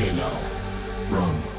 Now Run.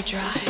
overdrive.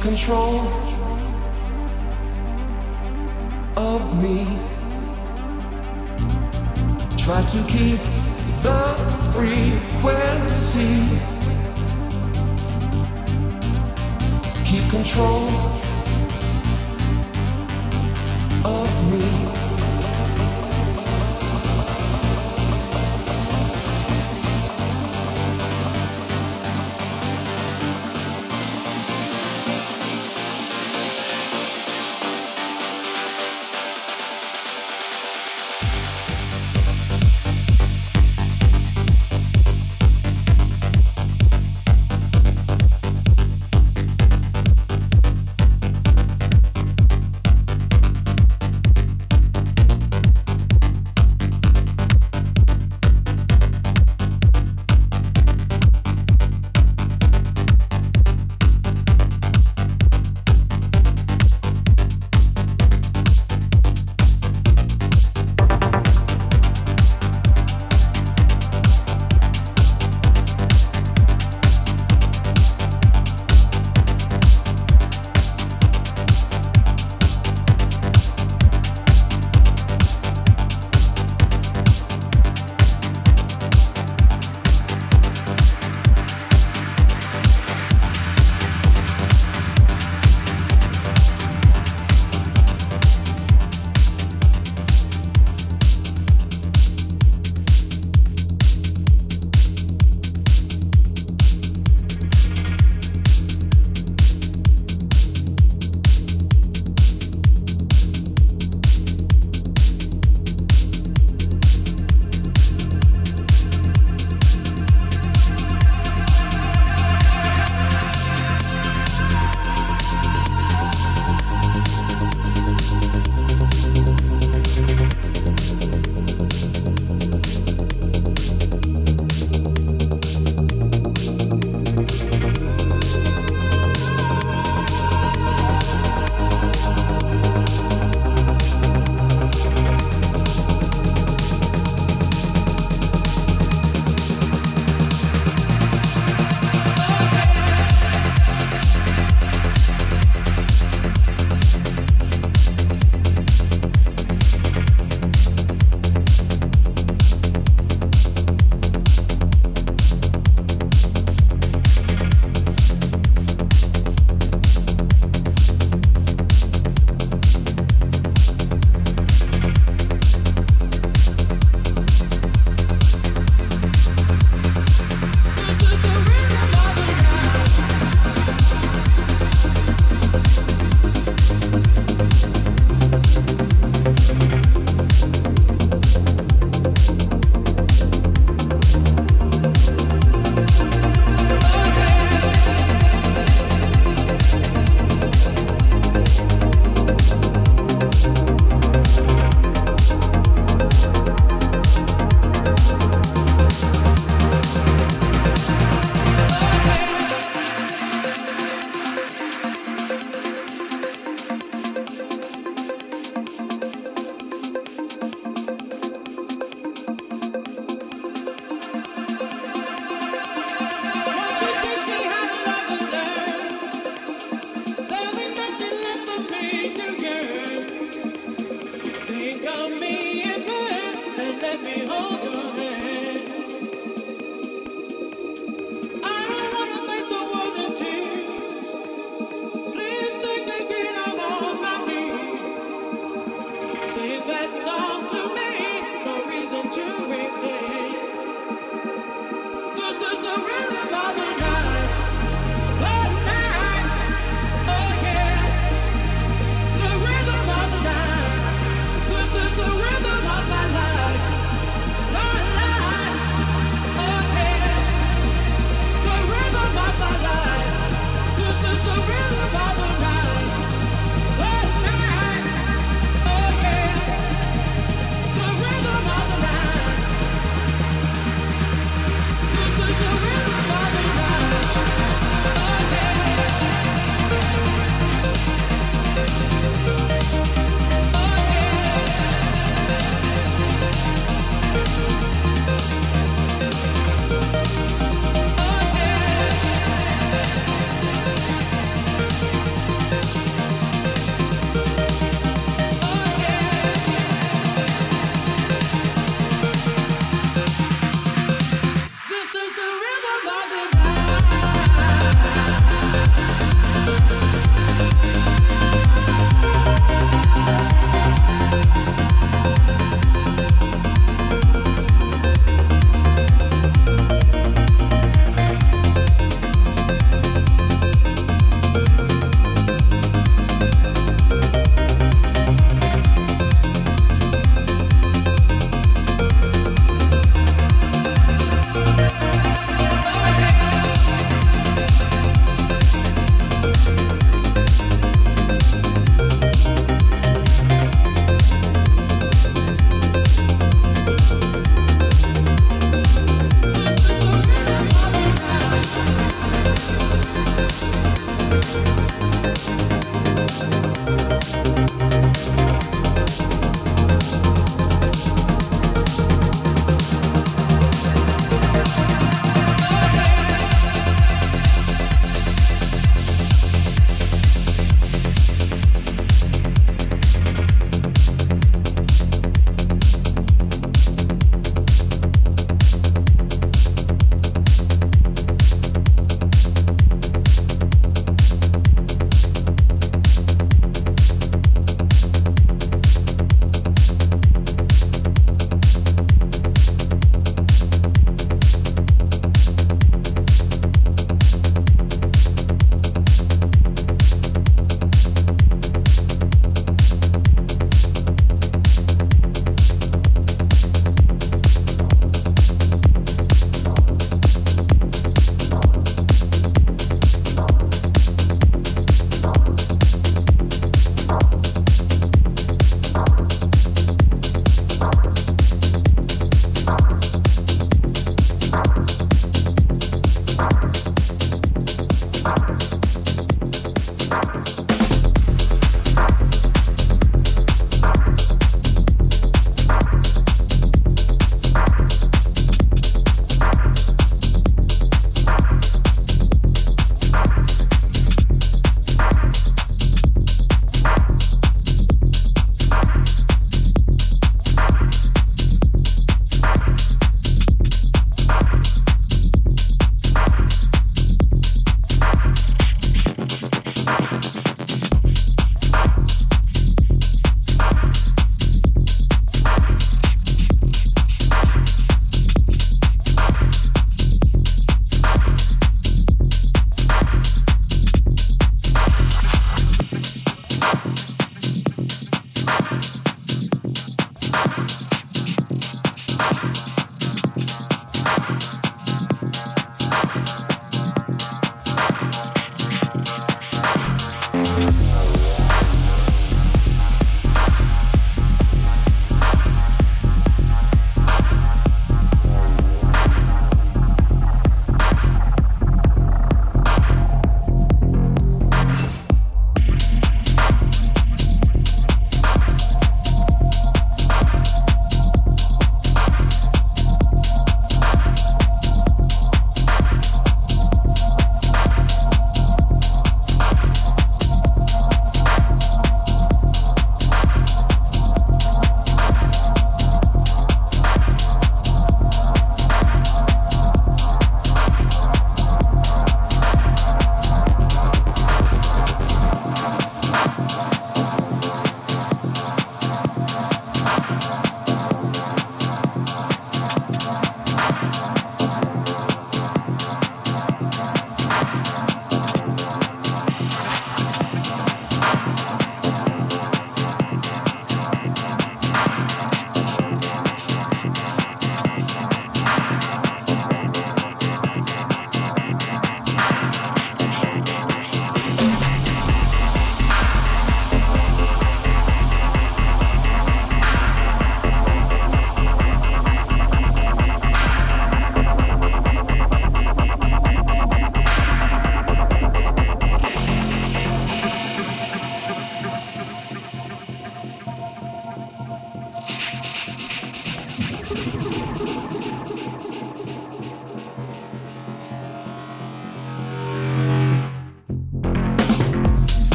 Control of me. Try to keep the frequency.